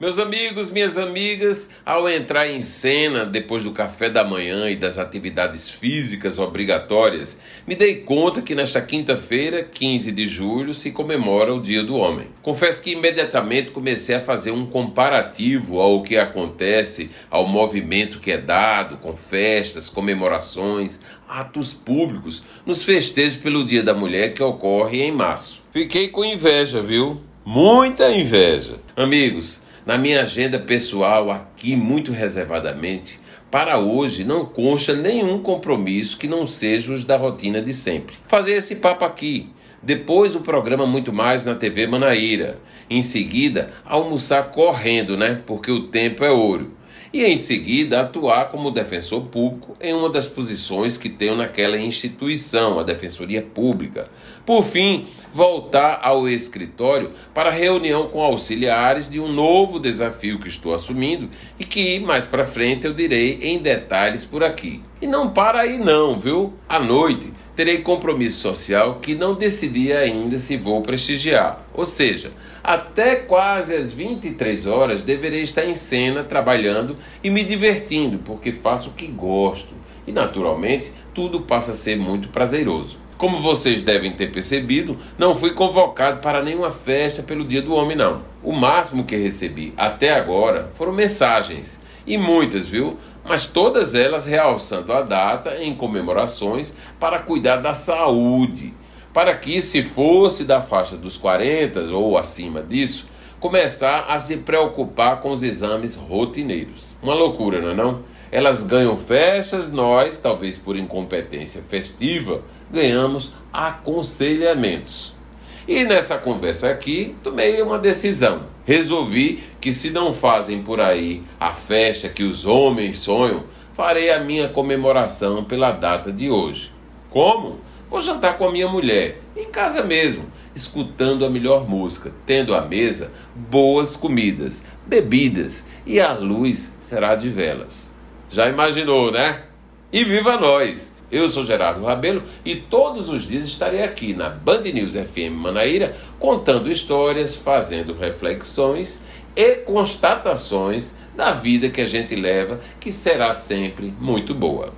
Meus amigos, minhas amigas, ao entrar em cena depois do café da manhã e das atividades físicas obrigatórias, me dei conta que nesta quinta-feira, 15 de julho, se comemora o Dia do Homem. Confesso que imediatamente comecei a fazer um comparativo ao que acontece, ao movimento que é dado com festas, comemorações, atos públicos nos festejos pelo Dia da Mulher que ocorre em março. Fiquei com inveja, viu? Muita inveja. Amigos, na minha agenda pessoal, aqui muito reservadamente, para hoje não consta nenhum compromisso que não seja os da rotina de sempre. Fazer esse papo aqui. Depois o programa Muito Mais na TV Manaíra. Em seguida, almoçar correndo, né? Porque o tempo é ouro e em seguida atuar como defensor público em uma das posições que tenho naquela instituição, a Defensoria Pública. Por fim, voltar ao escritório para reunião com auxiliares de um novo desafio que estou assumindo e que mais para frente eu direi em detalhes por aqui. E não para aí não, viu? À noite terei compromisso social que não decidi ainda se vou prestigiar. Ou seja, até quase às 23 horas deverei estar em cena trabalhando e me divertindo, porque faço o que gosto. E naturalmente, tudo passa a ser muito prazeroso. Como vocês devem ter percebido, não fui convocado para nenhuma festa pelo Dia do Homem, não. O máximo que recebi até agora foram mensagens e muitas, viu? Mas todas elas realçando a data em comemorações para cuidar da saúde, para que, se fosse da faixa dos 40 ou acima disso, começar a se preocupar com os exames rotineiros. Uma loucura, não é não? Elas ganham festas, nós, talvez por incompetência festiva, ganhamos aconselhamentos. E nessa conversa aqui, tomei uma decisão. Resolvi que se não fazem por aí a festa que os homens sonham, farei a minha comemoração pela data de hoje. Como? Vou jantar com a minha mulher, em casa mesmo, escutando a melhor música, tendo à mesa boas comidas, bebidas e a luz será de velas. Já imaginou, né? E viva nós! Eu sou Gerardo Rabelo e todos os dias estarei aqui na Band News FM Manaíra contando histórias, fazendo reflexões e constatações da vida que a gente leva, que será sempre muito boa.